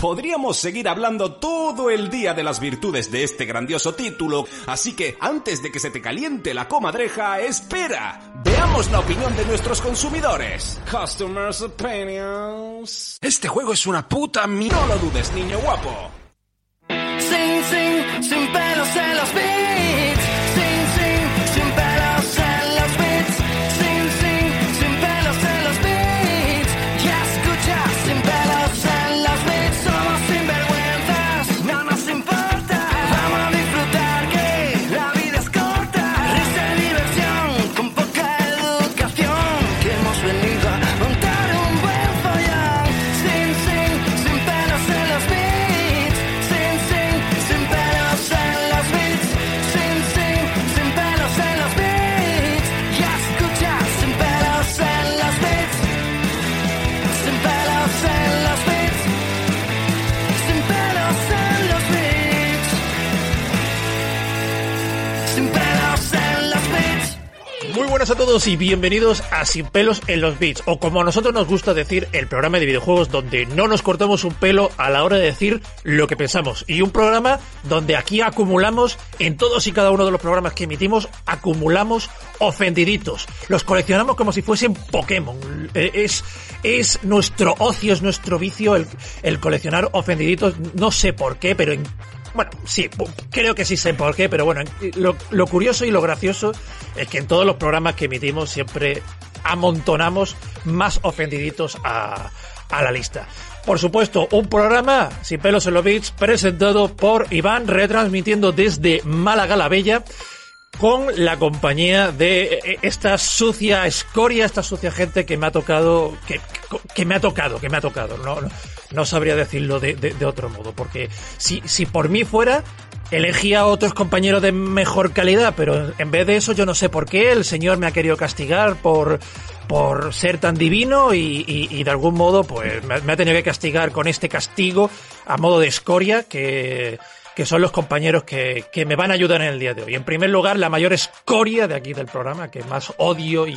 Podríamos seguir hablando todo el día de las virtudes de este grandioso título, así que antes de que se te caliente la comadreja, espera. Veamos la opinión de nuestros consumidores. Customers opinions. Este juego es una puta mi... No lo dudes, niño guapo. Sin, sin, sin pelos en los beats. Buenas a todos y bienvenidos a Sin pelos en los beats, o como a nosotros nos gusta decir, el programa de videojuegos donde no nos cortamos un pelo a la hora de decir lo que pensamos. Y un programa donde aquí acumulamos, en todos y cada uno de los programas que emitimos, acumulamos ofendiditos. Los coleccionamos como si fuesen Pokémon. Eh, Es, es nuestro ocio, es nuestro vicio el, el coleccionar ofendiditos. No sé por qué, pero en bueno, sí, creo que sí sé por qué, pero bueno, lo, lo curioso y lo gracioso es que en todos los programas que emitimos siempre amontonamos más ofendiditos a, a la lista. Por supuesto, un programa sin pelos en los beats presentado por Iván, retransmitiendo desde Málaga la Bella con la compañía de eh, esta sucia escoria, esta sucia gente que me ha tocado, que, que me ha tocado, que me ha tocado. No, no, no sabría decirlo de, de- de otro modo, porque si, si por mí fuera, elegía a otros compañeros de mejor calidad, pero en vez de eso yo no sé por qué el señor me ha querido castigar por por ser tan divino y, y- y de algún modo pues me, me ha tenido que castigar con este castigo a modo de escoria que, que son los compañeros que, que me van a ayudar en el día de hoy. En primer lugar, la mayor escoria de aquí del programa, que más odio y,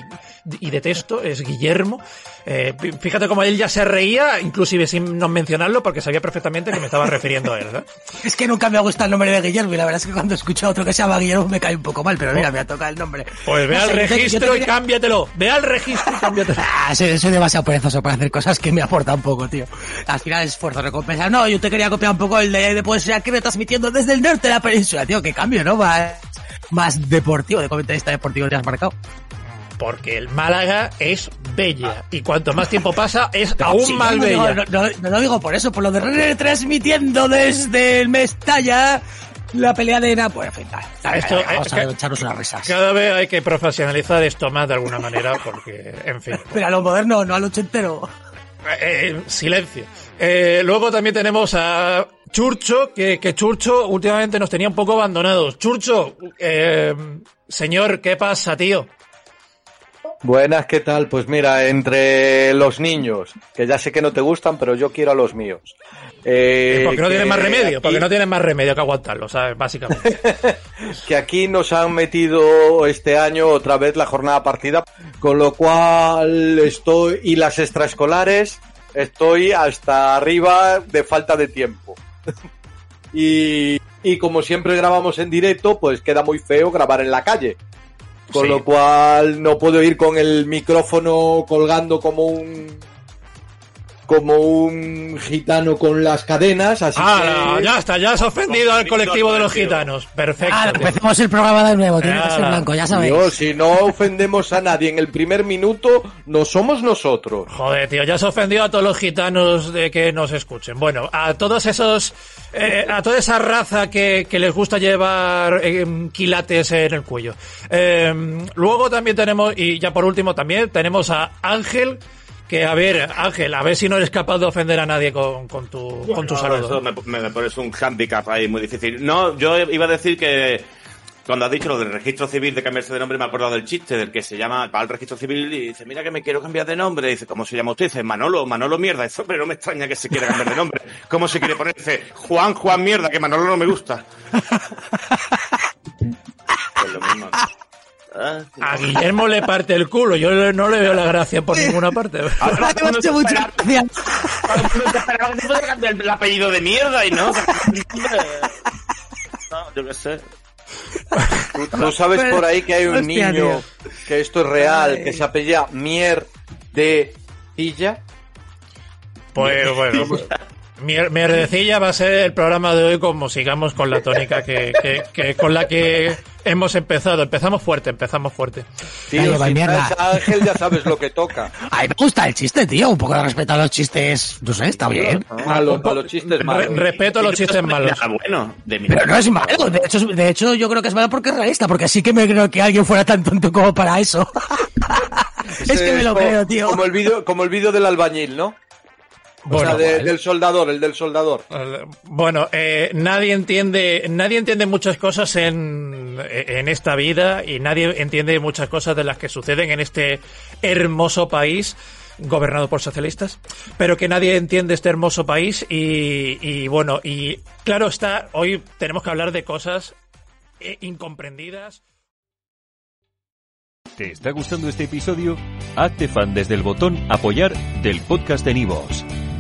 y detesto, es Guillermo. Eh, fíjate cómo él ya se reía, inclusive sin no mencionarlo, porque sabía perfectamente que me estaba refiriendo a él. ¿eh? Es que nunca me ha gustado el nombre de Guillermo y la verdad es que cuando escucho a otro que se llama Guillermo me cae un poco mal, pero mira, me ha tocado el nombre. Pues ve No al sé, yo te- registro y cámbiatelo. Ve al registro y cámbiatelo. Ah, soy, soy demasiado perezoso para hacer cosas que me aportan poco, tío. Al final esfuerzo, recompensa. No, yo te quería copiar un poco el de, de poesía que me transmitiendo desde el norte de la península, tío. Que cambio, ¿no? Más, más deportivo, de comentarista deportivo te has marcado. Porque el Málaga es bella. Y cuanto más tiempo pasa, es aún Sí, más no, bella. No, no- no lo digo por eso, por lo de retransmitiendo desde el Mestalla la pelea de Ena. Pues, en fin, Esto- vamos eh, a echarnos unas risas. Cada vez hay que profesionalizar esto más de alguna manera, porque, en fin. Pero a lo moderno, no al ochentero. Eh, silencio. Eh, luego también tenemos a Churcho, que, que Churcho últimamente nos tenía un poco abandonados. Churcho, eh, señor, ¿qué pasa, tío? Buenas, ¿qué tal? Pues mira, entre los niños, que ya sé que no te gustan, pero yo quiero a los míos. Eh, porque no que tienes más remedio, porque no tienes más remedio que aguantarlo, ¿sabes? Básicamente. Que aquí nos han metido este año otra vez la jornada partida, con lo cual estoy, y las extraescolares, estoy hasta arriba de falta de tiempo. Y, y como siempre grabamos en directo, pues queda muy feo grabar en la calle. Con Sí. lo cual no puedo ir con el micrófono colgando como un como un gitano con las cadenas, así Ah, que ya está, ya has ofendido al colectivo de los gitanos. Perfecto. Ah, empecemos el programa de nuevo, tiene que ser blanco, ya sabéis. Si no ofendemos a nadie en el primer minuto, no somos nosotros. Joder, tío, ya has ofendido a todos los gitanos de que nos escuchen. Bueno, a todos esos, eh, a toda esa raza que, que les gusta llevar eh, quilates en el cuello. Eh, luego también tenemos, y ya por último también, tenemos a Ángel, que a ver, Ángel, a ver si no eres capaz de ofender a nadie con, con tu, con tu No, saludo. eso me, pones un handicap ahí muy difícil. No, yo iba a decir que cuando has dicho lo del registro civil de cambiarse de nombre, me he acordado del chiste del que se llama, va al registro civil y dice, mira que me quiero cambiar de nombre. dice, ¿cómo se llama usted? dice, Manolo, Manolo mierda. Eso, pero no me extraña que se quiera cambiar de nombre. ¿Cómo se quiere poner? Dice, Juan, Juan mierda, que Manolo no me gusta. Pues A Guillermo le parte el culo, yo no le veo la gracia por ninguna parte. Ahora Me el mucha gracia. apellido de mierda y no. No, yo qué sé. ¿Tú, tú sabes por ahí que hay un Hostia, niño tío. que esto es real, Ay. que se apellida Mier de Tilla? Pues bueno, pues, Mier- Mierdecilla va a ser el programa de hoy como sigamos con la tónica que, que- que- con la que hemos empezado. Empezamos fuerte, empezamos fuerte. Tío, lleva si Ángel ya sabes lo que toca. Ay, me gusta el chiste, tío. Un poco de respeto a los chistes. No sé, está bien. A los, a los chistes Re- malos. respeto a los chistes malos. Bueno, de mi Pero no es malo. De hecho, de hecho, yo creo que es malo porque es realista. Porque sí que me creo que alguien fuera tan tonto como para eso. es que me lo como- creo, tío. Como el vídeo, como el vídeo del albañil, ¿no? O Bueno, sea, de- vale. del soldador, el del soldador. Bueno, eh, nadie entiende, nadie entiende muchas cosas en, en esta vida y nadie entiende muchas cosas de las que suceden en este hermoso país gobernado por socialistas, pero que nadie entiende este hermoso país y, y bueno, y claro está, hoy tenemos que hablar de cosas eh, incomprendidas. ¿Te está gustando este episodio? Hazte fan desde el botón Apoyar del podcast de Nivos.